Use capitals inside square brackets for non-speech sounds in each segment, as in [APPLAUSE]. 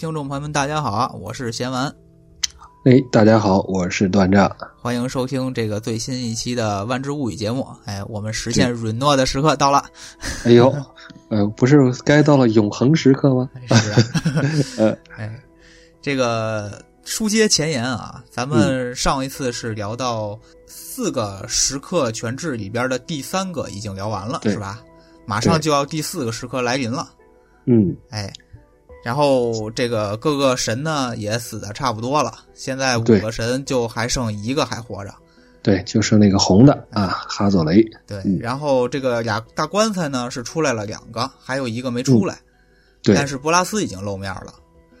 听众朋友们，大家好，我是贤完。哎，大家好，我是段丈，欢迎收听这个最新一期的《万智物语》节目。哎，我们实现允诺的时刻到了。哎呦，呃，不是该到了永恒时刻吗？[LAUGHS] 是啊，[LAUGHS] 呃，哎，这个书接前言啊，咱们上一次是聊到四个时刻全志里边的第三个已经聊完了，是吧？马上就要第四个时刻来临了。嗯，哎。然后这个各个神呢也死的差不多了，现在五个神就还剩一个还活着，对，就剩那个红的啊，哈佐雷。对，然后这个俩大棺材呢是出来了两个，还有一个没出来，对，但是波拉斯已经露面了，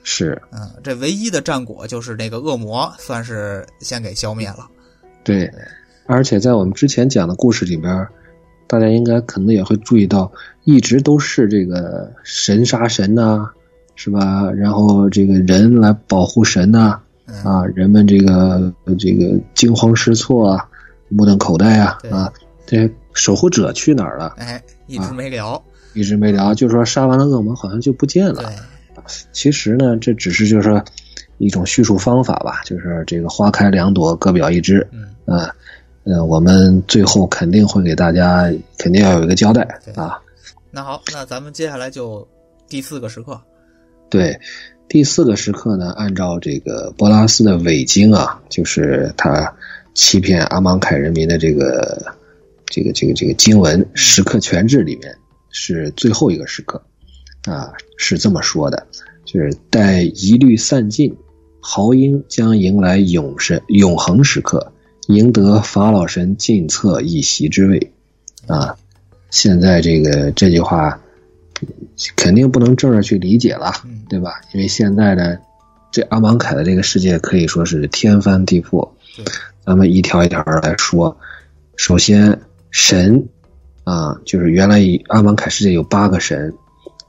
是，嗯，这唯一的战果就是那个恶魔算是先给消灭了，对，而且在我们之前讲的故事里边，大家应该可能也会注意到，一直都是这个神杀神呐。是吧？然后这个人来保护神呐，啊，人们这个这个惊慌失措啊，目瞪口呆啊，啊，这守护者去哪儿了？哎，一直没聊，一直没聊，就说杀完了恶魔，好像就不见了。其实呢，这只是就是说一种叙述方法吧，就是这个花开两朵，各表一枝。嗯，啊，呃，我们最后肯定会给大家，肯定要有一个交代啊。那好，那咱们接下来就第四个时刻。对，第四个时刻呢，按照这个波拉斯的伪经啊，就是他欺骗阿芒凯人民的这个这个这个这个经文《时刻全志》里面是最后一个时刻啊，是这么说的，就是待疑虑散尽，豪英将迎来永神永恒时刻，赢得法老神进策一席之位啊。现在这个这句话。肯定不能正着去理解了，对吧？因为现在呢，这阿芒凯的这个世界可以说是天翻地覆。咱们一条一条来说，首先神啊，就是原来阿芒凯世界有八个神，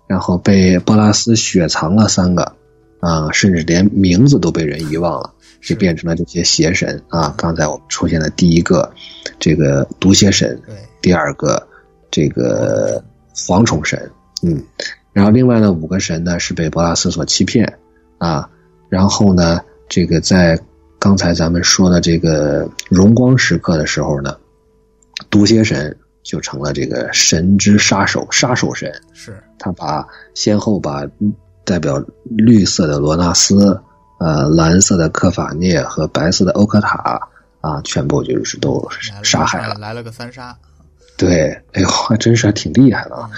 然后被波拉斯雪藏了三个啊，甚至连名字都被人遗忘了，就变成了这些邪神啊。刚才我们出现的第一个这个毒蝎神，第二个这个蝗虫神。嗯，然后另外呢，五个神呢是被柏拉斯所欺骗啊，然后呢，这个在刚才咱们说的这个荣光时刻的时候呢，毒蝎神就成了这个神之杀手，杀手神。是，他把先后把代表绿色的罗纳斯、呃蓝色的科法涅和白色的欧科塔啊，全部就是都杀害了，来了个三杀。对，哎呦，还真是还挺厉害的啊。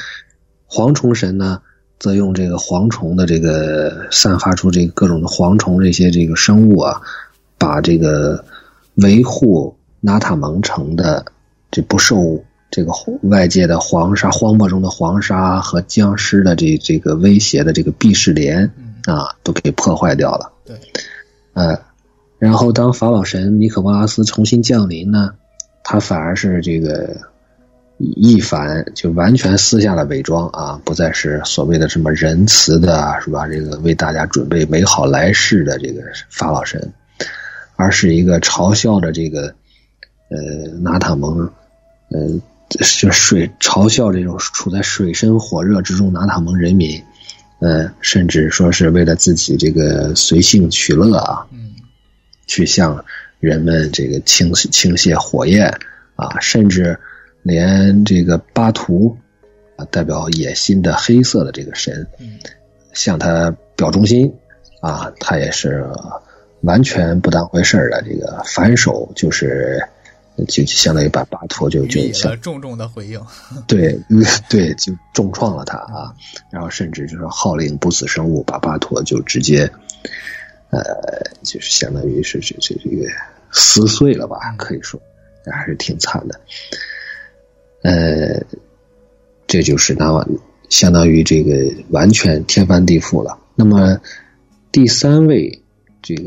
蝗虫神呢，则用这个蝗虫的这个散发出这个各种的蝗虫这些这个生物啊，把这个维护纳塔蒙城的这不受这个外界的黄沙荒漠中的黄沙和僵尸的这这个威胁的这个避世帘啊，都给破坏掉了。对，呃，然后当法老神尼可波拉斯重新降临呢，他反而是这个。一反就完全撕下了伪装啊，不再是所谓的什么仁慈的，是吧？这个为大家准备美好来世的这个法老神，而是一个嘲笑的这个呃拿塔蒙，呃就水嘲笑这种处在水深火热之中拿塔蒙人民，呃，甚至说是为了自己这个随性取乐啊，去向人们这个倾倾泻火焰啊，甚至。连这个巴图啊，代表野心的黑色的这个神，向他表忠心啊，他也是完全不当回事的。这个反手就是就相当于把巴图就就重重的回应，[LAUGHS] 对 [LAUGHS] 对，就重创了他啊。然后甚至就是号令不死生物，把巴图就直接呃，就是相当于是这这这个撕碎了吧，可以说还是挺惨的。呃，这就是那相当于这个完全天翻地覆了。那么第三位这个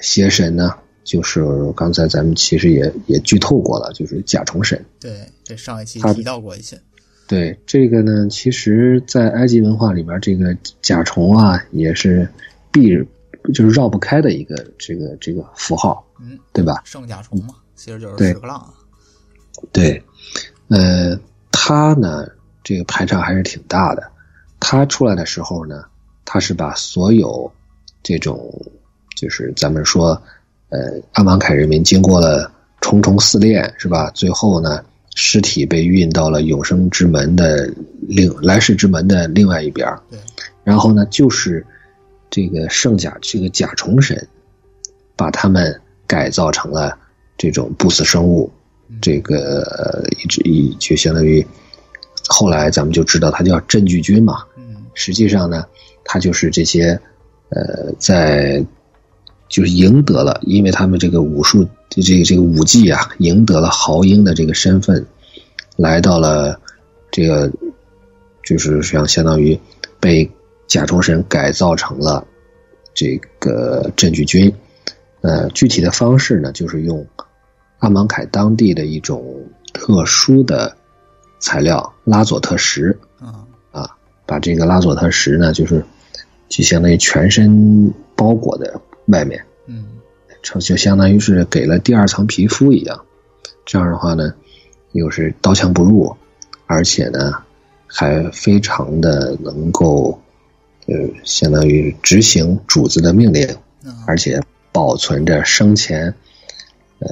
邪神呢，就是刚才咱们其实也也剧透过了，就是甲虫神。对，这上一期提到过一些。对这个呢，其实，在埃及文化里边，这个甲虫啊，也是必就是绕不开的一个这个这个符号，嗯，对吧？圣甲虫嘛，其实就是屎壳郎。对。呃，他呢，这个排场还是挺大的。他出来的时候呢，他是把所有这种，就是咱们说，呃，阿芒凯人民经过了重重试炼，是吧？最后呢，尸体被运到了永生之门的另来世之门的另外一边对，然后呢，就是这个圣甲这个甲虫神，把他们改造成了这种不死生物，这个呃一直一就相当于后来咱们就知道他叫镇巨军嘛，嗯实际上呢，他就是这些，呃，在就是赢得了，因为他们这个武术这这个这个武技啊，赢得了豪英的这个身份，来到了这个，就是像相当于被甲虫神改造成了这个镇巨军。呃，具体的方式呢，就是用阿芒凯当地的一种特殊的材料拉佐特石。啊把这个拉佐特石呢，就是就相当于全身包裹在外面，嗯就就相当于是给了第二层皮肤一样。这样的话呢，又是刀枪不入，而且呢，还非常的能够，呃，相当于执行主子的命令，啊而且保存着生前，呃，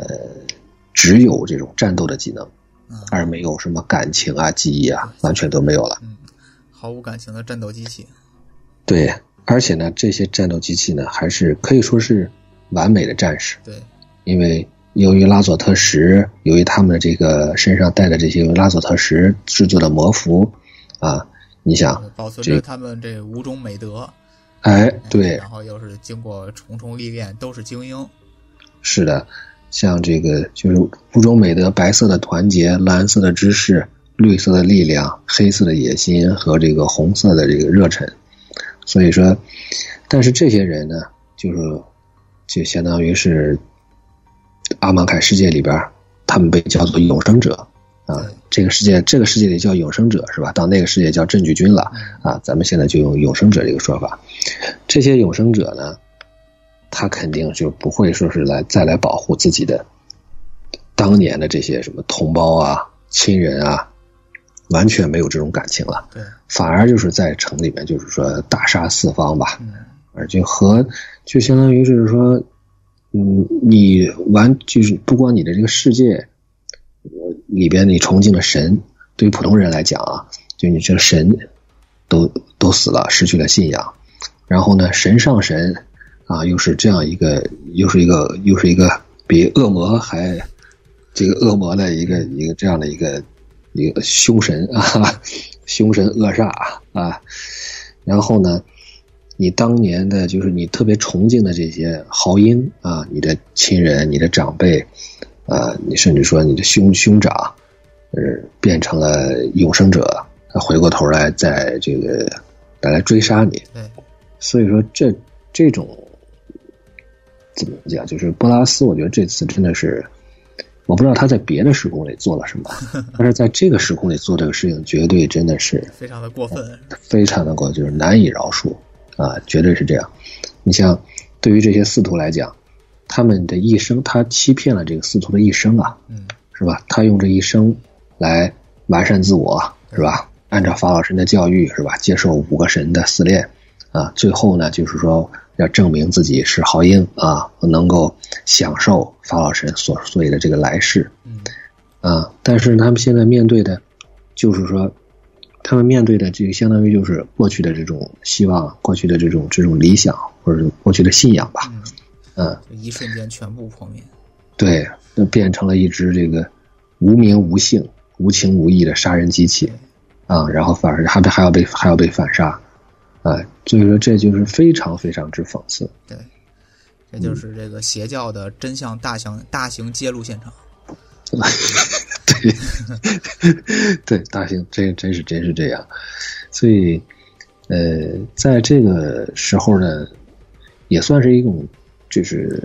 只有这种战斗的技能，啊而没有什么感情啊、记忆啊，完全都没有了。嗯，毫无感情的战斗机器。对，而且呢，这些战斗机器呢，还是可以说是完美的战士，对，因为由于拉佐特石，由于他们的这个身上带的这些由拉佐特石制作的魔服，啊，你想，保存着他们这五种美德。哎，对，然后又是经过重重历练，都是精英。是的，像这个就是五种美德：白色的团结、蓝色的知识、绿色的力量、黑色的野心和这个红色的这个热忱。所以说，但是这些人呢，就是就相当于是阿芒凯世界里边，他们被叫做永生者啊。这个世界，这个世界里叫永生者是吧？到那个世界叫镇巨君了啊。咱们现在就用永生者这个说法。这些永生者呢，他肯定就不会说是来再来保护自己的当年的这些什么同胞啊、亲人啊，完全没有这种感情了，对，反而就是在城里面就是说大杀四方吧，嗯。而且和就相当于就是说，嗯，你完就是不光你的这个世界呃里边你崇敬的神，对于普通人来讲啊，就你这个神都都死了，失去了信仰，然后呢，神上神啊，又是这样一个，又是一个，又是一个比恶魔还这个恶魔的一个一个这样的一个一个凶神啊，[LAUGHS] 凶神恶煞啊，然后呢，你当年的就是你特别崇敬的这些豪英啊，你的亲人、你的长辈啊，你甚至说你的兄兄长，呃，变成了永生者，他回过头来在这个来来追杀你，对，所以说这这种怎么讲，就是波拉斯，我觉得这次真的是，我不知道他在别的时空里做了什么，[LAUGHS] 但是在这个时空里做这个事情，绝对真的是非常的过分。非常的过，就是难以饶恕啊，绝对是这样。你像对于这些司徒来讲，他们的一生，他欺骗了这个司徒的一生啊，嗯，是吧？他用这一生来完善自我，是吧？按照法老神的教育，是吧？接受五个神的试炼，啊，最后呢，就是说要证明自己是豪英啊，能够享受法老神所所谓的这个来世，嗯，啊，但是他们现在面对的，就是说，他们面对的这个相当于就是过去的这种希望，过去的这种这种理想，或者是过去的信仰吧，嗯，一瞬间全部破灭。对，那变成了一只这个无名无姓、无情无义的杀人机器啊，然后反而还被还要被还要被反杀，啊，所以说这就是非常非常之讽刺。对，这就是这个邪教的真相大型大型揭露现场。[LAUGHS] 对，[LAUGHS] [LAUGHS] 对，大型真真是真是这样，所以，呃，在这个时候呢，也算是一种就是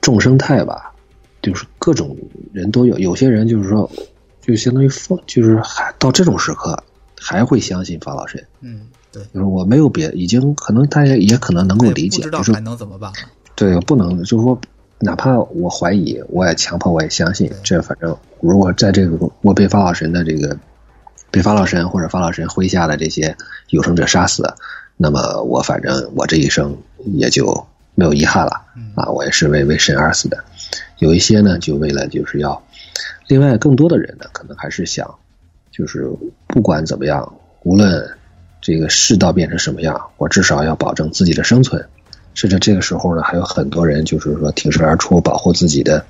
众生态吧，就是各种人都有，有些人就是说，就相当于放，就是还到这种时刻还会相信法老神，嗯，对，就是我没有别，已经可能大家也可能能够理解，就是不知道还能怎么办。对，不能就是说，哪怕我怀疑，我也强迫，我也相信。这反正如果在这个我被法老神的这个被法老神或者法老神麾下的这些有生者杀死，那么我反正我这一生也就没有遗憾了啊，我也是为为神而死的。有一些呢，就为了就是要，另外更多的人呢，可能还是想，就是不管怎么样，无论这个世道变成什么样，我至少要保证自己的生存。甚至这个时候呢，还有很多人就是说挺身而出，保护自己的，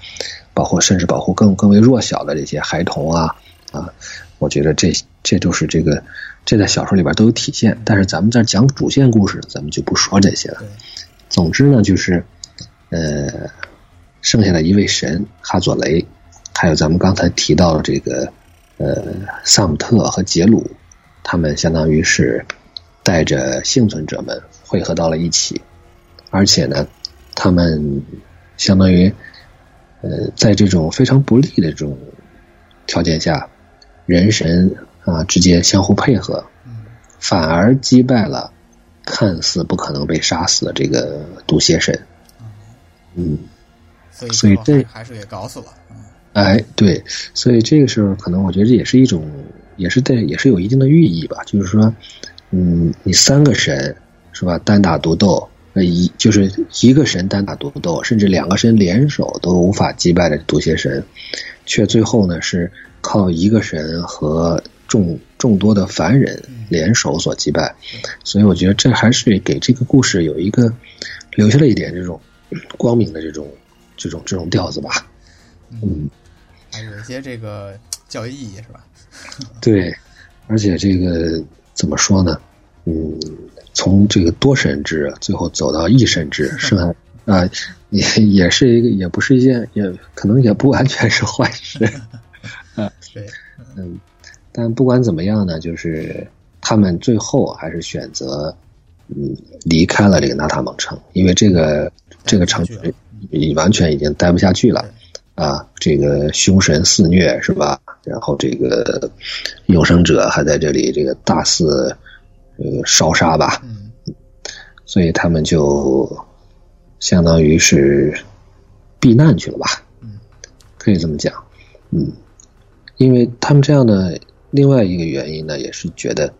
保护甚至保护更更为弱小的这些孩童啊啊！我觉得这这都是这个这在小说里边都有体现。但是咱们在讲主线故事，咱们就不说这些了。总之呢，就是呃，剩下的一位神哈佐雷，还有咱们刚才提到的这个呃萨姆特和杰鲁，他们相当于是带着幸存者们汇合到了一起。而且呢，他们相当于，呃，在这种非常不利的这种条件下，人神啊之间相互配合，反而击败了看似不可能被杀死的这个毒蝎神。嗯，所以这还是给搞死了。哎，对，所以这个时候可能我觉得这也是一种，也是带也是有一定的寓意吧。就是说，嗯，你三个神是吧，单打独斗。呃，一就是一个神单打独斗，甚至两个神联手都无法击败的毒蝎神，却最后呢是靠一个神和众众多的凡人联手所击败。所以我觉得这还是给这个故事有一个留下了一点这种光明的这种这种这种调子吧。嗯，还有一些这个教育意义是吧？[LAUGHS] 对，而且这个怎么说呢？嗯。从这个多神制最后走到一神制，[LAUGHS] 是吧？啊，也也是一个，也不是一件，也可能也不完全是坏事。[LAUGHS] 啊，对，嗯，但不管怎么样呢，就是他们最后还是选择嗯离开了这个纳塔蒙城，因为这个这个城已完全已经待不下去了啊！这个凶神肆虐是吧？然后这个永生者还在这里这个大肆。呃，烧杀吧，所以他们就相当于是避难去了吧，可以这么讲，嗯，因为他们这样的另外一个原因呢，也是觉得，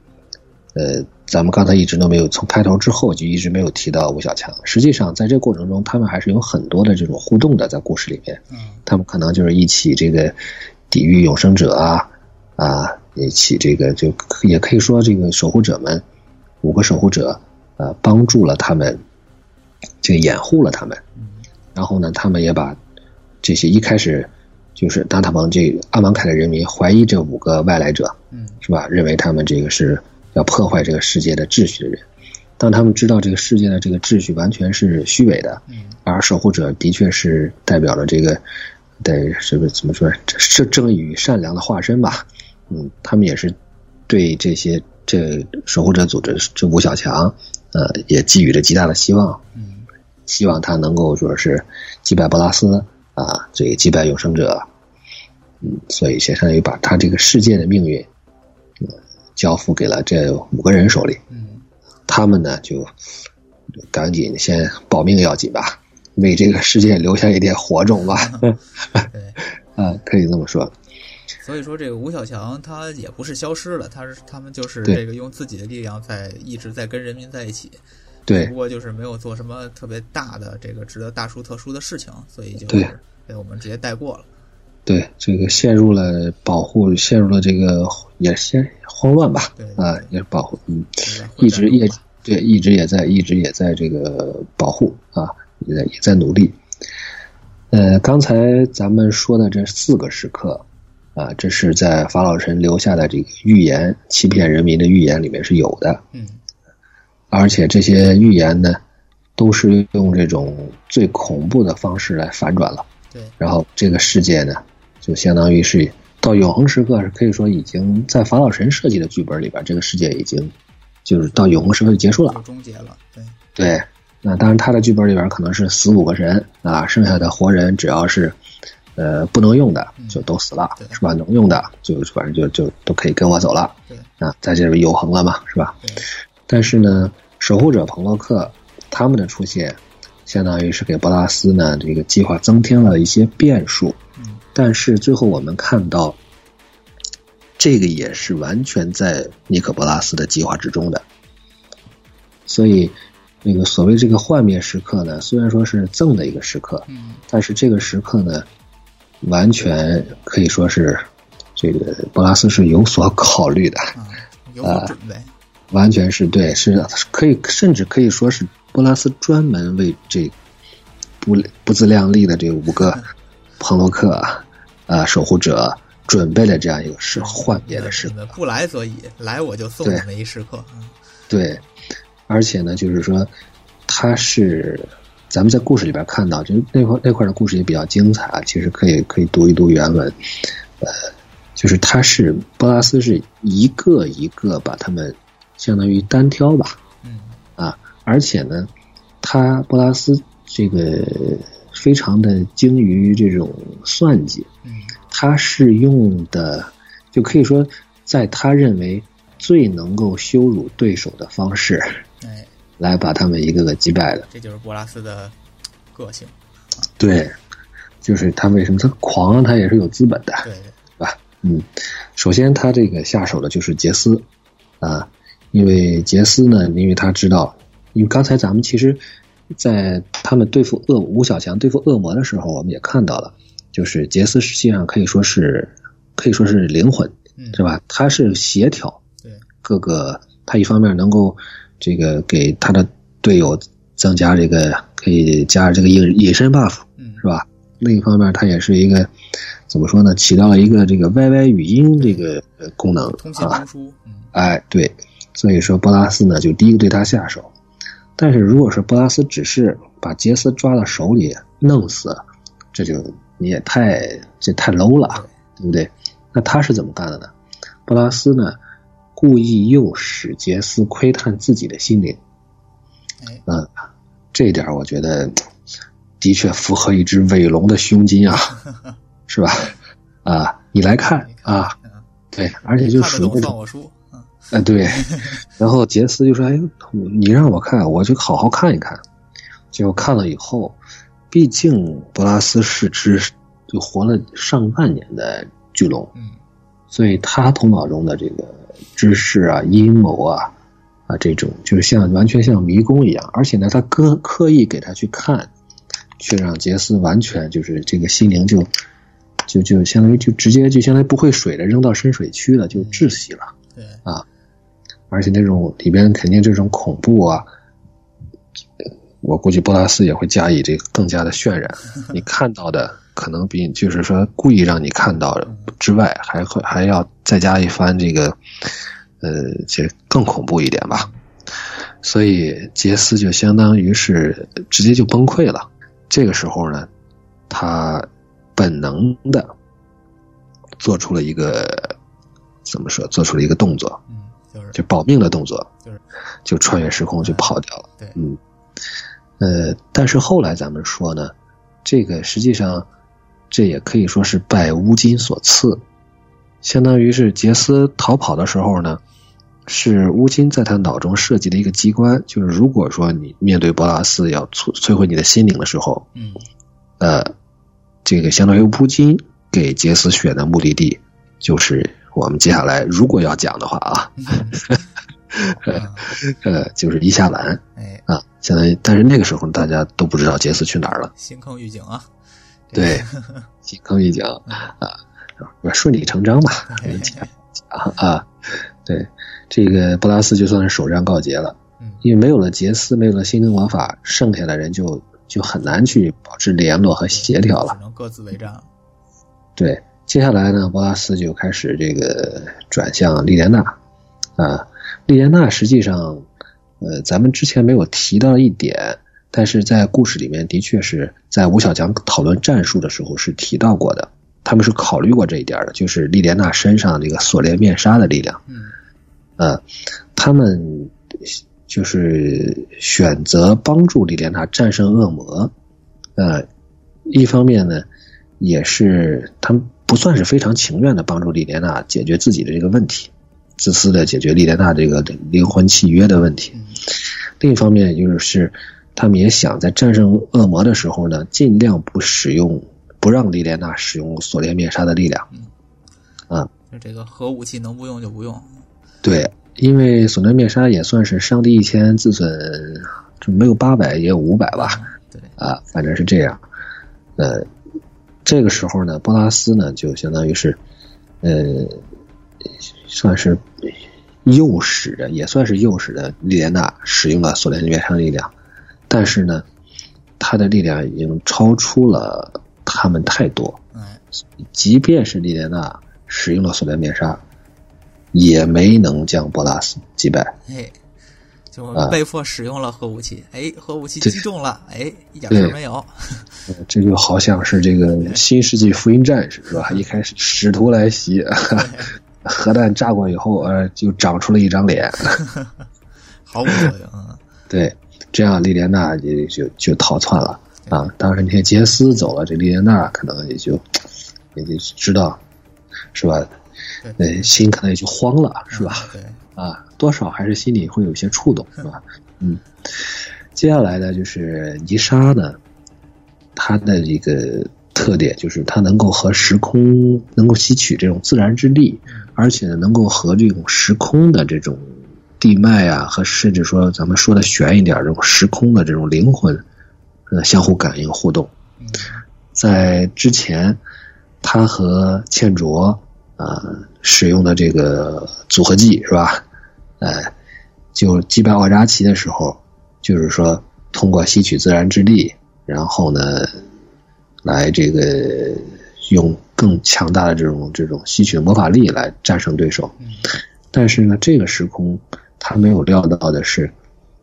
呃，咱们刚才一直都没有从开头之后就一直没有提到吴小强，实际上在这过程中，他们还是有很多的这种互动的，在故事里面，他们可能就是一起这个抵御永生者啊啊。一起，这个就也可以说，这个守护者们五个守护者，呃，帮助了他们，这个掩护了他们。然后呢，他们也把这些一开始就是达塔蒙这阿芒凯的人民怀疑这五个外来者，嗯，是吧？认为他们这个是要破坏这个世界的秩序的人。当他们知道这个世界的这个秩序完全是虚伪的，嗯，而守护者的确是代表了这个，对，这个怎么说？是正义与善良的化身吧？嗯，他们也是对这些这守护者组织这吴小强，呃，也寄予着极大的希望。嗯，希望他能够说是击败博拉斯啊，这个击败永生者。嗯，所以相当于把他这个世界的命运，交付给了这五个人手里。嗯，他们呢就赶紧先保命要紧吧，为这个世界留下一点火种吧。对，[LAUGHS] 啊，可以这么说。所以说，这个吴小强他也不是消失了，他是他们就是这个用自己的力量在一直在跟人民在一起，对，不过就是没有做什么特别大的这个值得大书特书的事情，所以就是被我们直接带过了。对，这个陷入了保护，陷入了这个也先慌乱吧，啊，也是保护，嗯，一直也对，一直也在，一直也在这个保护啊，也在也在努力。呃，刚才咱们说的这四个时刻。啊，这是在法老神留下的这个预言，欺骗人民的预言里面是有的。嗯，而且这些预言呢，都是用这种最恐怖的方式来反转了。对，然后这个世界呢，就相当于是到永恒时刻，是可以说已经在法老神设计的剧本里边，这个世界已经就是到永恒时刻就结束了，终结了。对，对，那当然他的剧本里边可能是死五个人啊，剩下的活人只要是。呃，不能用的就都死了，是吧？能用的就反正就就都可以跟我走了，啊，在这里永恒了嘛，是吧？但是呢，守护者彭洛克他们的出现，相当于是给博拉斯呢这个计划增添了一些变数。嗯，但是最后我们看到，这个也是完全在尼可波拉斯的计划之中的。所以那个所谓这个幻灭时刻呢，虽然说是赠的一个时刻，嗯但是这个时刻呢，完全可以说是这个波拉斯是有所考虑的，啊，有所准备。完全是对，是可以甚至可以说是波拉斯专门为这不不自量力的这五个彭洛克啊、呃守护者准备了这样一个是幻灭的时刻。你们不来则已，来我就送你们一时刻。嗯对，而且呢，就是说，他是咱们在故事里边看到，就是那块那块的故事也比较精彩啊。其实可以可以读一读原文，呃，就是他是波拉斯是一个一个把他们相当于单挑吧，嗯啊，而且呢，他波拉斯这个非常的精于这种算计，嗯。他是用的，就可以说，在他认为最能够羞辱对手的方式，哎，来把他们一个个击败的。这就是博拉斯的个性。对，就是他为什么他狂，他也是有资本的，对，吧？嗯，首先他这个下手的就是杰斯。啊，因为杰斯呢，因为他知道，因为刚才咱们其实，在他们对付恶吴小强对付恶魔的时候，我们也看到了，就是杰斯实际上可以说是可以说是灵魂，嗯，是吧？他是协调对，各个，他一方面能够这个给他的队友增加这个可以加这个隐隐身 buff，嗯是吧？另一方面，他也是一个怎么说呢？起到了一个这个 YY 语音这个呃功能啊哎，对，所以说波拉斯呢就第一个对他下手。但是如果是布拉斯只是把杰斯抓到手里弄死，这就你也太这太 low 了，对不对？那他是怎么干的呢？布拉斯呢故意诱使杰斯窥探自己的心灵，哎，嗯，这一点我觉得的确符合一只伪龙的胸襟啊，[LAUGHS] 是吧？啊，你来看啊，嗯，对，而且就属于那种哎，对。[LAUGHS] 然后杰斯就说：“哎，你让我看，我就好好看一看。”结果看了以后，毕竟博拉斯是只就活了上万年的巨龙，嗯所以他头脑中的这个知识啊、阴谋啊啊这种，就是像完全像迷宫一样。而且呢，他刻刻意给他去看，却让杰斯完全就是这个心灵就就就相当于就直接就相当于不会水的扔到深水区了，就窒息了。对，而且那种里边肯定这种恐怖啊，我估计波拉斯也会加以这个更加的渲染。[LAUGHS] 你看到的可能比就是说故意让你看到之外，还会还要再加一番这个，呃，这更恐怖一点吧。所以杰斯就相当于是直接就崩溃了。这个时候呢，他本能的做出了一个怎么说？做出了一个动作，嗯，就是就保命的动作，就是就穿越时空就跑掉了。对，嗯，呃，但是后来咱们说呢，这个实际上这也可以说是拜乌金所赐，相当于是杰斯逃跑的时候呢，是乌金在他脑中设计的一个机关，就是如果说你面对博拉斯要摧摧毁你的心灵的时候，嗯呃，这个相当于乌金给杰斯选的目的地，就是我们接下来如果要讲的话啊，[LAUGHS] 呃，就是伊夏兰。哎，啊，相当于，但是那个时候大家都不知道杰斯去哪儿了。新坑预警啊。对，[LAUGHS] 新坑预警啊，顺理成章吧，嘿嘿讲讲啊，对，这个布拉斯就算是首战告捷了，嗯因为没有了杰斯，没有了心灵魔法，剩下的人就就很难去保持联络和协调了只。能各自为战了。对，接下来呢，博拉斯就开始这个转向莉莲娜啊。莉莲娜实际上，呃，咱们之前没有提到一点，但是在故事里面的确是在吴小强讨论战术的时候是提到过的，他们是考虑过这一点的，就是莉莲娜身上这个锁链面纱的力量。嗯呃，他们就是选择帮助莉莲娜战胜恶魔，呃，一方面呢，也是他们不算是非常情愿的帮助莉莲娜解决自己的这个问题，自私的解决莉莲娜这个灵魂契约的问题。嗯另一方面，就是他们也想在战胜恶魔的时候呢，尽量不使用，不让莉莲娜使用锁链面纱的力量。啊这个核武器能不用就不用。对，因为锁链灭杀也算是伤敌一千，自损就没有八百也有五百吧。对啊，反正是这样。呃，这个时候呢，波拉斯呢就相当于是，呃，算是诱使的，也算是诱使的莉莲娜使用了索连灭杀力量，但是呢，他的力量已经超出了他们太多。哎，即便是莉莲娜使用了锁链面纱，也没能将波拉斯击败。哎，就啊被迫使用了核武器，哎，核武器击中了，哎，一点事儿没有。[LAUGHS] 呃这就好像是这个新世纪福音战士是吧？一开始使徒来袭，[LAUGHS] 核弹炸过以后，呃，就长出了一张脸。[LAUGHS] 毫无作用。嗯对，这样莉莲娜也就就逃窜了啊。当时那些杰斯走了，这莉莲娜可能也就也就知道，是吧？对呃，心可能也就慌了，是吧？对，啊，多少还是心里会有些触动，是吧？嗯，接下来呢，就是泥沙呢，它的一个特点就是它能够和时空能够吸取这种自然之力，而且呢，能够和这种时空的这种地脉啊，和甚至说咱们说的悬一点，这种时空的这种灵魂，呃，相互感应互动。嗯在之前，他和倩卓呃使用的这个组合技是吧？呃，就击败奥扎奇的时候，就是说通过吸取自然之力，然后呢，来这个用更强大的这种这种吸取魔法力来战胜对手。嗯但是呢，这个时空他没有料到的是，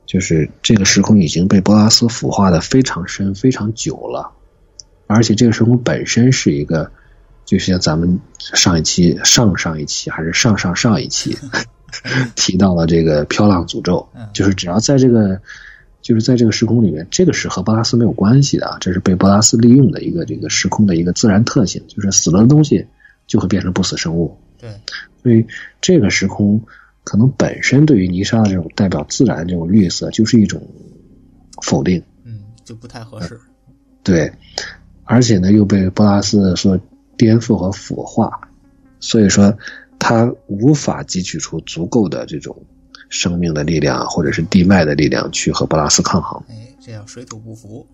就是这个时空已经被波拉斯腐化的非常深、非常久了，而且这个时空本身是一个，就像咱们上一期、上上一期还是上上上一期 [LAUGHS] 提到了这个飘浪诅咒嗯，就是只要在这个。就是在这个时空里面，这个是和波拉斯没有关系的啊，这是被波拉斯利用的一个这个时空的一个自然特性，就是死了的东西就会变成不死生物。对，所以这个时空可能本身对于泥沙的这种代表自然这种绿色，就是一种否定。嗯，就不太合适。对，而且呢又被波拉斯所颠覆和腐化，所以说他无法汲取出足够的这种生命的力量或者是地脉的力量去和波拉斯抗衡。哎，这样水土不服。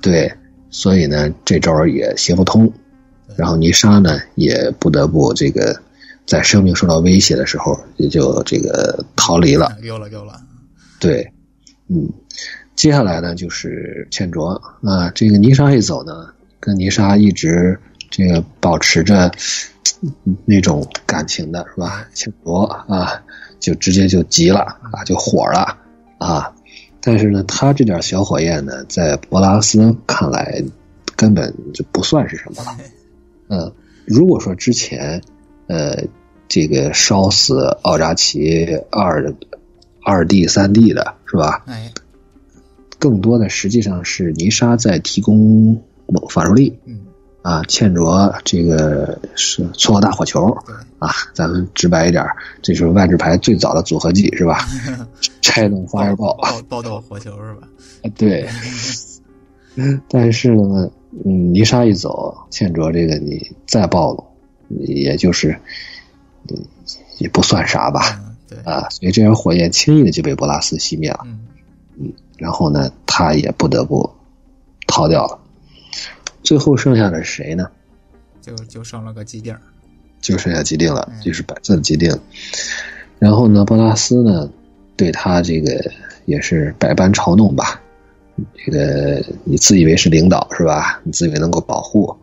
对，所以呢这招儿也行不通。然后泥沙呢也不得不这个在生命受到威胁的时候，也就这个逃离了。溜了溜了。对，嗯，接下来呢就是倩卓那，这个泥沙一走呢，跟泥沙一直这个保持着嗯那种感情的是吧？茜卓啊，就直接就急了啊，就火了啊。但是呢，他这点小火焰呢，在博拉斯看来根本就不算是什么了。[LAUGHS] 嗯，如果说之前，呃，这个烧死奥扎奇二二 D、三 D 的是吧？哎，更多的实际上是泥沙在提供某法术力嗯，啊，欠着这个是搓个大火球，啊，咱们直白一点，这就是万智牌最早的组合技是吧？[LAUGHS] 拆动发热爆，爆 [LAUGHS] 爆豆火球是吧？对。[LAUGHS] 但是呢，嗯，泥沙一走，欠着这个你再暴露，也就是，嗯也不算啥吧，嗯，对，啊，所以这点火焰轻易的就被博拉斯熄灭了。嗯，然后呢，他也不得不逃掉了。最后剩下的是谁呢？就就剩了个基地儿。就剩下基定了嗯，就是白色的基定。然后呢，波拉斯呢，对他这个也是百般嘲弄吧。这个你自以为是领导是吧？你自以为能够保护，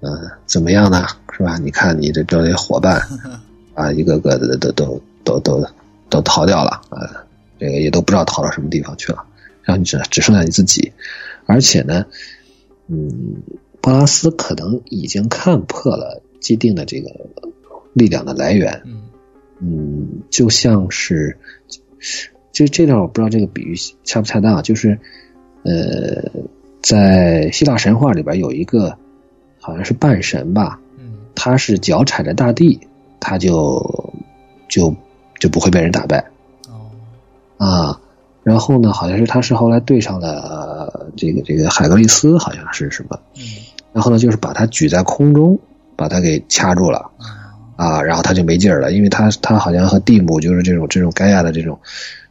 嗯、怎么样呢？是吧？你看你这这些伙伴 [LAUGHS] 啊，一个个的都都都都都逃掉了啊，这个也都不知道逃到什么地方去了，然后你只只剩下你自己，而且呢，嗯，波拉斯可能已经看破了既定的这个力量的来源，嗯，嗯，就像是，就这段我不知道这个比喻恰不恰当啊，就是，呃，在希腊神话里边有一个好像是半神吧，嗯，他是脚踩着大地，他就就就不会被人打败。哦，啊。然后呢，好像是他是后来对上了、呃这个这个海格力斯，好像是什么，嗯，然后呢，就是把他举在空中，把他给掐住了。啊，啊，然后他就没劲儿了，因为他他好像和蒂姆就是这种这种盖亚的这种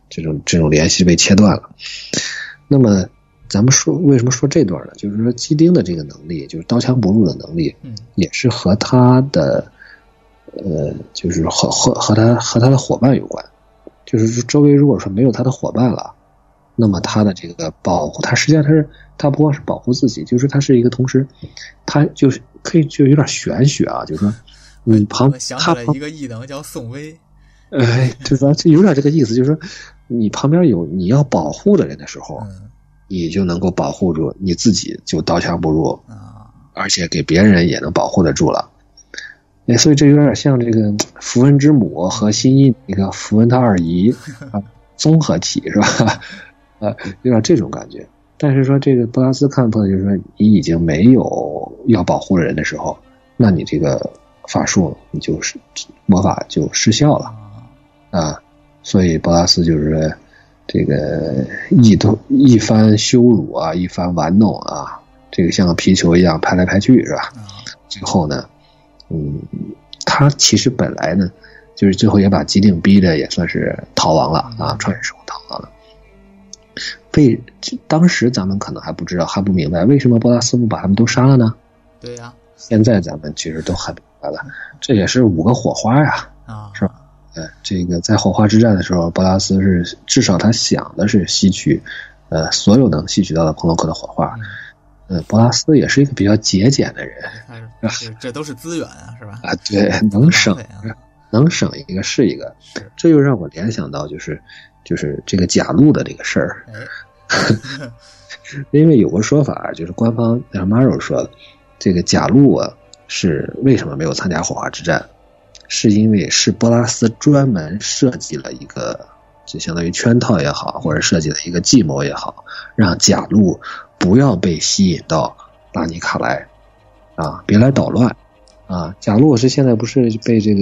这种这种联系被切断了。那么咱们说为什么说这段呢？就是说基丁的这个能力，就是刀枪不入的能力，嗯也是和他的呃，就是和和和他和他的伙伴有关。就是周围如果说没有他的伙伴了，那么他的这个保护，他实际上他是他不光是保护自己，就是他是一个同时，他就是可以就有点玄学啊，就是说你旁我想起来他旁一个异能叫宋威，哎，对吧？就有点这个意思，就是说你旁边有你要保护的人的时候，嗯你就能够保护住你自己，就刀枪不入，啊，而且给别人也能保护得住了。哎，所以这有点像这个符文之母和新一那个符文他二姨 [LAUGHS] 啊综合体是吧？啊，[LAUGHS] 有点这种感觉。但是说这个布拉斯看破，就是说你已经没有要保护的人的时候，那你这个法术你就是魔法就失效了。啊啊，所以博拉斯就是这个一通一番羞辱啊，一番玩弄啊，这个像个皮球一样拍来拍去是吧？啊最后呢，嗯，他其实本来呢，就是最后也把吉定逼的也算是逃亡了啊，穿越时空逃亡了。被当时咱们可能还不知道，还不明白为什么波拉斯不把他们都杀了呢？对呀现在咱们其实都很明白了，这也是五个火花呀。啊是吧呃，这个在火花之战的时候，波拉斯是至少他想的是吸取，呃，所有能吸取到的彭洛克的火花。呃，博拉斯也是一个比较节俭的人这这都是资源啊，是吧？啊，对，能省啊能省一个是一个。这又让我联想到就是就是这个贾路的这个事儿，哎，[LAUGHS] 因为有个说法就是官方像 Maro 说，这个贾路啊是为什么没有参加火花之战，是因为是波拉斯专门设计了一个，就相当于圈套也好，或者设计了一个计谋也好，让贾路不要被吸引到拉尼卡莱，啊，别来捣乱。啊，贾路是现在不是被这个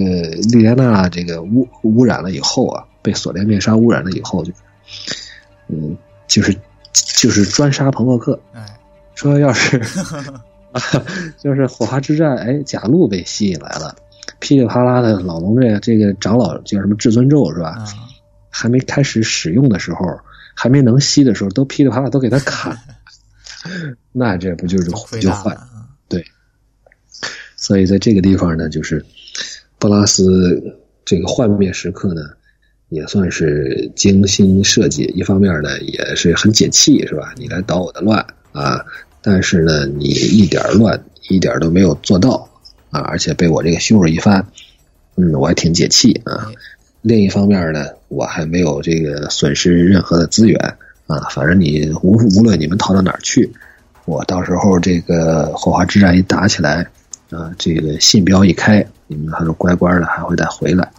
莉莲娜这个污污染了以后啊，被锁链面纱污染了以后，就，嗯，就是就是专杀彭洛克，哎，说要是啊 [LAUGHS] [LAUGHS] 就是火花之战，哎，贾路被吸引来了，噼里啪啦的老龙这个这个长老叫什么至尊咒是吧？啊，还没开始使用的时候，还没能吸的时候，都噼里啪啦都给他砍，[LAUGHS] 那这不就是就坏？了啊，所以在这个地方呢，就是布拉斯这个幻灭时刻呢，也算是精心设计。一方面呢，也是很解气，是吧？你来捣我的乱啊，但是呢，你一点乱一点都没有做到啊，而且被我这个羞辱一番，嗯，我还挺解气啊。哎另一方面呢，我还没有这个损失任何的资源啊，反正你无无论你们逃到哪儿去，我到时候这个火花之战一打起来。啊，这个信标一开，你们还是乖乖的，还会再回来。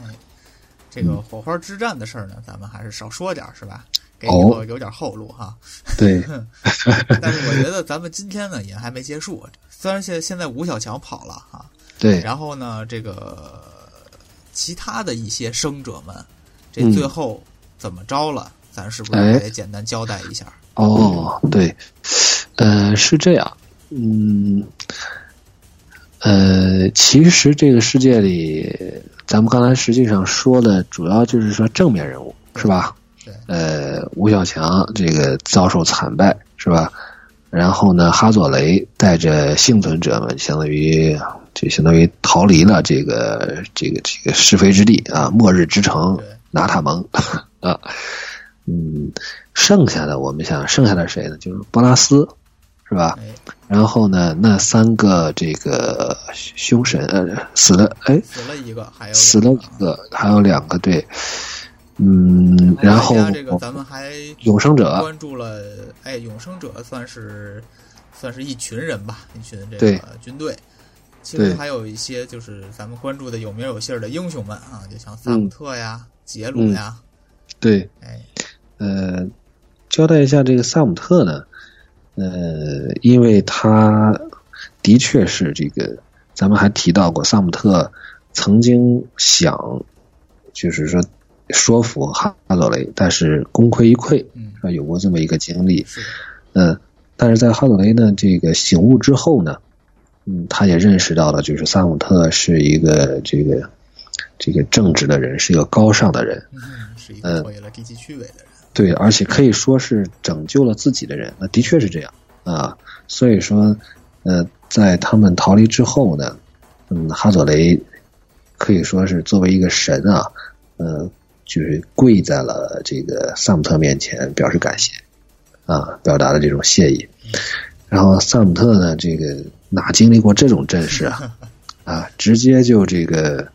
这个火花之战的事儿呢，咱们还是少说点儿，是吧？给以哦后有点后路哈。对，[LAUGHS] 但是我觉得咱们今天呢也还没结束，虽然现现在吴小强跑了哈，对，然后呢，这个其他的一些生者们，这嗯最后怎么着了，咱是不是也得简单交代一下？哦，对，呃，是这样，嗯，呃，其实这个世界里，咱们刚才实际上说的主要就是说正面人物，是吧？呃，吴小强这个遭受惨败，是吧？然后呢，哈佐雷带着幸存者们，相当于就相当于逃离了这个这个这个是非之地啊，末日之城对拿塔蒙 [LAUGHS] 啊，嗯，剩下的我们想，剩下的谁呢？就是波拉斯，是吧？哎，然后呢，那三个这个凶神呃死了，哎，死了一个，还有死了两一个，还有两个对，嗯，然后这个咱们还永生者，关注了，哎，永生者算是算是一群人吧，一群这个军队。其实还有一些就是咱们关注的有名有姓的英雄们啊，就像萨嗯姆特呀、杰鲁呀，对，哎，呃，交代一下这个萨姆特呢，呃，因为他的确是这个，咱们还提到过，萨姆特曾经想，就是说说服哈佐雷，但是功亏一篑，嗯是，吧？有过这么一个经历，嗯，但是在哈佐雷呢这个醒悟之后呢，嗯，他也认识到了，就是萨姆特是一个这个这个正直的人，是一个高尚的人，嗯，是一个毁了低级趣味的人。对，而且可以说是拯救了自己的人，那的确是这样啊。所以说，呃，在他们逃离之后呢，嗯，哈佐雷可以说是作为一个神啊，呃，就是跪在了这个萨姆特面前，表示感谢啊，表达了这种谢意。然后萨姆特呢，这个哪经历过这种阵势啊？[LAUGHS] 啊，直接就这个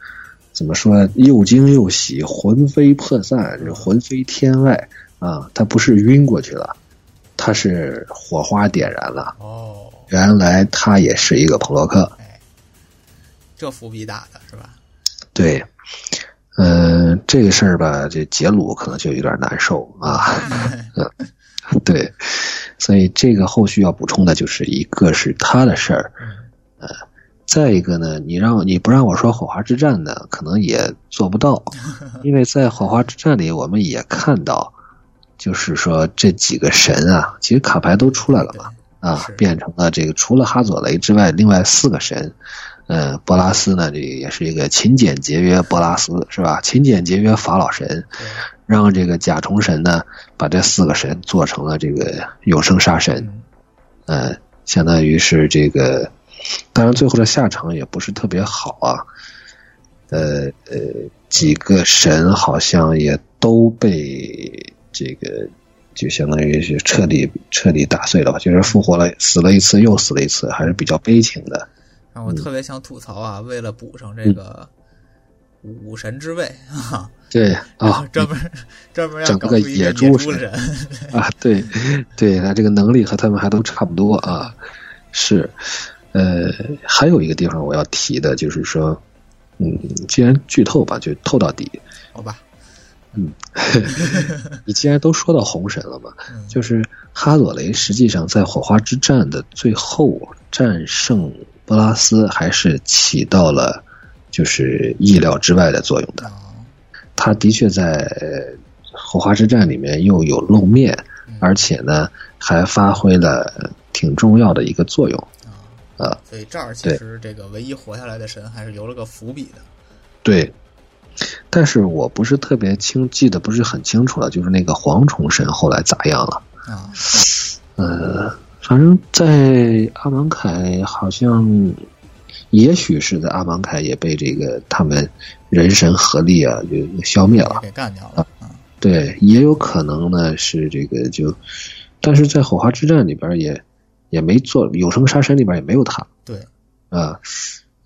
怎么说？又惊又喜，魂飞魄散，魂飞天外。啊，他不是晕过去了，他是火花点燃了。哦，原来他也是一个彭洛克。哎，这伏笔打的是吧？对，嗯，这个事儿吧，这杰鲁可能就有点难受啊。[LAUGHS] 嗯，对，所以这个后续要补充的就是一个是他的事儿，呃，再一个呢，你让你不让我说火花之战呢，可能也做不到，[LAUGHS] 因为在火花之战里，我们也看到。就是说，这几个神啊，其实卡牌都出来了嘛，啊，变成了这个除了哈佐雷之外，另外四个神，呃，波拉斯呢，这个也是一个勤俭节约波拉斯，是吧？勤俭节约法老神，让这个甲虫神呢，把这四个神做成了这个永生杀神，呃，相当于是这个，当然最后的下场也不是特别好啊，呃呃，几个神好像也都被。这个就相当于是彻底彻底打碎了吧，就是复活了，死了一次又死了一次，还是比较悲情的。让我特别想吐槽啊，为了补上这个武神之位啊，对啊，专门专门要整个野猪神 [LAUGHS] 啊，对对，他这个能力和他们还都差不多啊。是，呃，还有一个地方我要提的，就是说，嗯，既然剧透吧，就透到底，好吧。嗯，[LAUGHS] 你既然都说到红神了嘛，就是哈佐雷实际上在火花之战的最后战胜波拉斯，还是起到了就是意料之外的作用的。他的确在火花之战里面又有露面，而且呢还发挥了挺重要的一个作用。啊，所以这儿其实这个唯一活下来的神还是留了个伏笔的。对。但是我不是特别清，记得不是很清楚了。就是那个蝗虫神后来咋样了？啊，呃，反正在阿芒凯好像，也许是在阿芒凯也被这个他们人神合力啊，就消灭了，给干掉了。对，也有可能呢是这个就，但是在火花之战里边也也没做有生杀神里边也没有他。对，啊。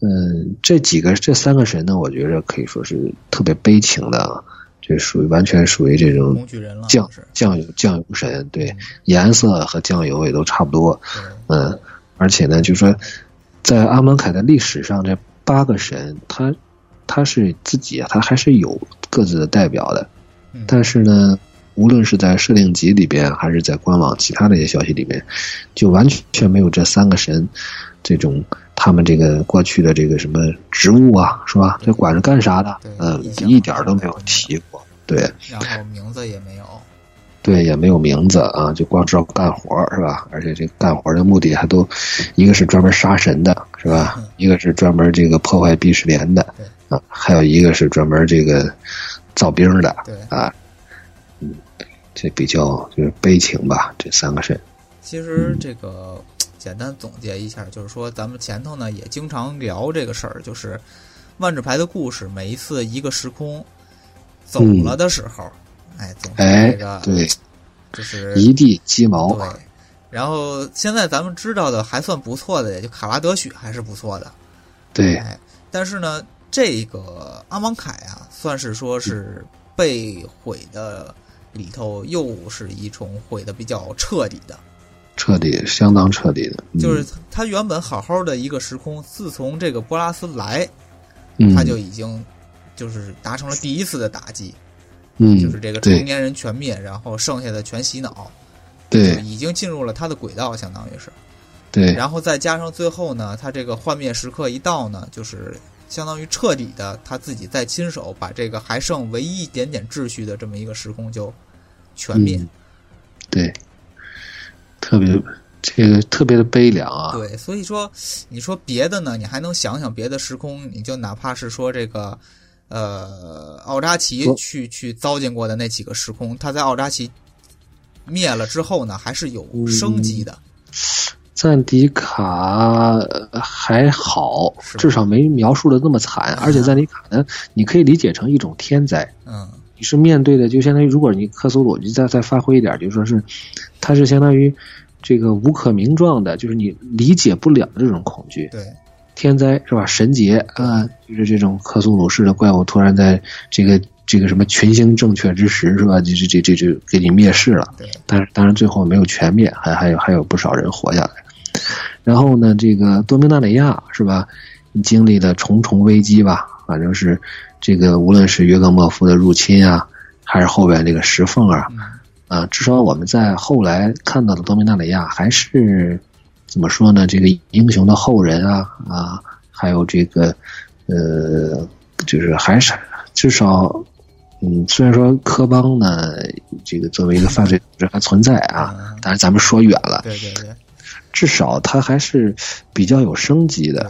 嗯，这几个这三个神呢，我觉着可以说是特别悲情的啊，这属于完全属于这种酱酱油酱油神，对，颜色和酱油也都差不多。嗯，而且呢，就说在阿蒙凯的历史上，这八个神，他他是自己啊，他还是有各自的代表的。但是呢，无论是在设定集里边，还是在官网其他的一些消息里面，就完全没有这三个神这种。他们这个过去的这个什么职务啊，是吧？这管着干啥的？嗯，一点都没有提过。对，然后名字也没有。对，也没有名字啊，就光知道干活是吧？而且这干活的目的还都，一个是专门杀神的，是吧？一个是专门这个破坏避世莲的，啊，还有一个是专门这个造兵的，啊，嗯，这比较就是悲情吧，这三个神。其实这个。简单总结一下，就是说咱们前头呢也经常聊这个事儿，就是万智牌的故事，每一次一个时空走了的时候，哎，总是这个对，就是一地鸡毛。对，然后现在咱们知道的还算不错的，也就卡拉德许还是不错的。对，但是呢，这个阿芒凯啊，算是说是被毁的里头，又是一重毁的比较彻底的。彻底，相当彻底的，就是他原本好好的一个时空，自从这个波拉斯来，他就已经就是达成了第一次的打击，嗯，就是这个成年人全灭，然后剩下的全洗脑，对，已经进入了他的轨道，相当于是，对，然后再加上最后呢，他这个幻灭时刻一到呢，就是相当于彻底的他自己再亲手把这个还剩唯一一点点秩序的这么一个时空就全灭，对。特别这个特别的悲凉啊！对，所以说你说别的呢，你还能想想别的时空，你就哪怕是说这个呃奥扎奇去去糟践过的那几个时空，他在奥扎奇灭了之后呢，还是有生机的。赞迪卡还好，至少没描述的那么惨。而且赞迪卡呢，你可以理解成一种天灾。嗯，你是面对的，就相当于如果你克苏鲁，你再再发挥一点，就说是，它是相当于这个无可名状的，就是你理解不了的这种恐惧。对，天灾是吧？神劫啊，就是这种克苏鲁式的怪物突然在这个这个什么群星正确之时是吧？就这这这就给你灭世了。对，但是当然最后没有全灭，还还有还有不少人活下来。然后呢，这个多明纳里亚是吧？经历了重重危机吧，反正是这个无论是约格莫夫的入侵啊，还是后边这个石缝啊，啊，至少我们在后来看到的多米纳里亚还是怎么说呢？这个英雄的后人啊啊，还有这个呃，就是还是至少，嗯，虽然说科邦呢，这个作为一个犯罪组织还存在啊，但是咱们说远了。对对对。至少他还是比较有生机的，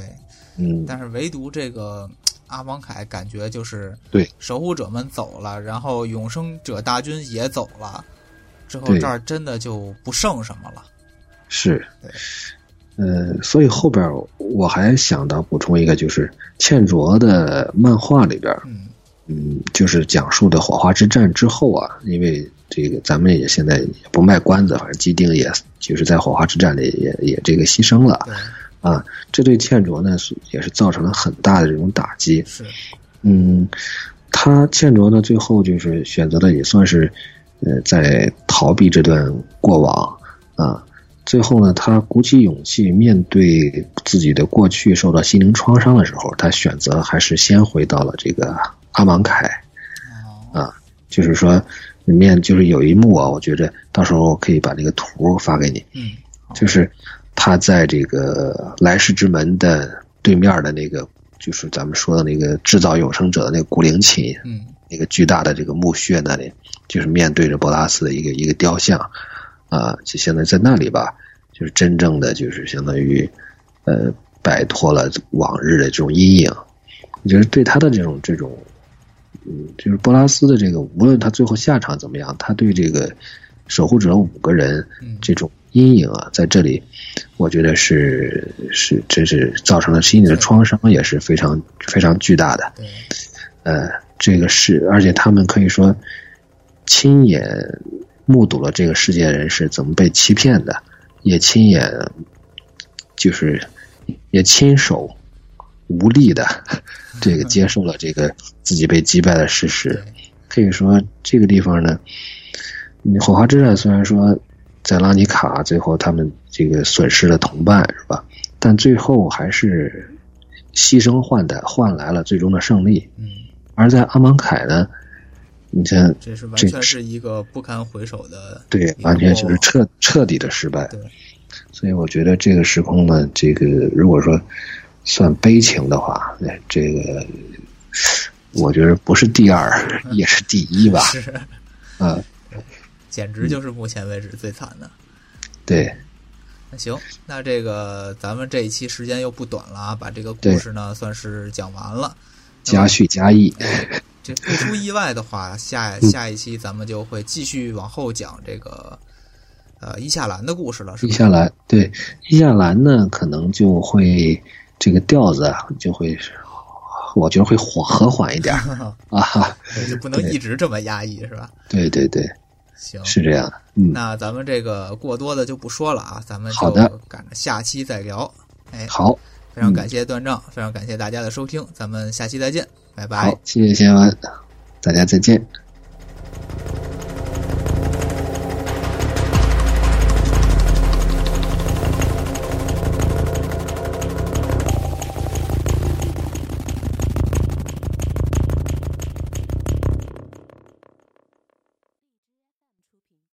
嗯。但是唯独这个阿芒凯，感觉就是对守护者们走了，然后永生者大军也走了，之后这儿真的就不剩什么了。是，对，呃，所以后边我还想到补充一个，就是倩卓的漫画里边，嗯嗯，就是讲述的火花之战之后啊，因为。这个咱们也现在也不卖关子，反正基丁也就是在火花之战里也也这个牺牲了，啊，这对倩卓呢是也是造成了很大的这种打击。是，嗯，他倩卓呢最后就是选择了也算是，呃，在逃避这段过往啊，最后呢他鼓起勇气面对自己的过去受到心灵创伤的时候，他选择还是先回到了这个阿芒凯，啊，就是说。里面就是有一幕啊，我觉着到时候可以把那个图发给你。嗯，就是他在这个来世之门的对面的那个，就是咱们说的那个制造永生者的那个古灵琴，嗯，那个巨大的这个墓穴那里，就是面对着博拉斯的一个一个雕像，啊，就相当于在那里吧，就是真正的就是相当于，呃，摆脱了往日的这种阴影。我觉得对他的这种这种。嗯，就是波拉斯的这个，无论他最后下场怎么样，他对这个守护者五个人这种阴影啊，在这里，我觉得是是，这是造成了心理的创伤，也是非常非常巨大的。呃，这个是，而且他们可以说亲眼目睹了这个世界人是怎么被欺骗的，也亲眼就是也亲手。无力的，[LAUGHS] 这个接受了这个自己被击败的事实，可以说这个地方呢，火花之战虽然说在拉尼卡最后他们这个损失了同伴是吧？但最后还是牺牲换的换来了最终的胜利。嗯，而在阿芒凯呢，你看这是完全是一个不堪回首的，对，完全就是彻彻底的失败。对，所以我觉得这个时空呢，这个如果说。算悲情的话，那这个我觉得不是第二，[LAUGHS] 也是第一吧。是，嗯，简直就是目前为止最惨的。对，那行，那这个咱们这一期时间又不短了啊，把这个故事呢算是讲完了，加叙加意。这不出意外的话，下下一期咱们就会继续往后讲这个呃伊夏兰的故事了。是伊夏兰，对伊夏兰呢，可能就会。这个调子啊，就会，我觉得会缓和缓一点 [LAUGHS] 啊，就不能一直这么压抑，是吧？对对对，行，是这样。嗯，那咱们这个过多的就不说了啊，咱们好的赶着下期再聊。哎，好，非常感谢段丈，非常感谢大家的收听，咱们下期再见，拜拜。好，谢谢先文，大家再见。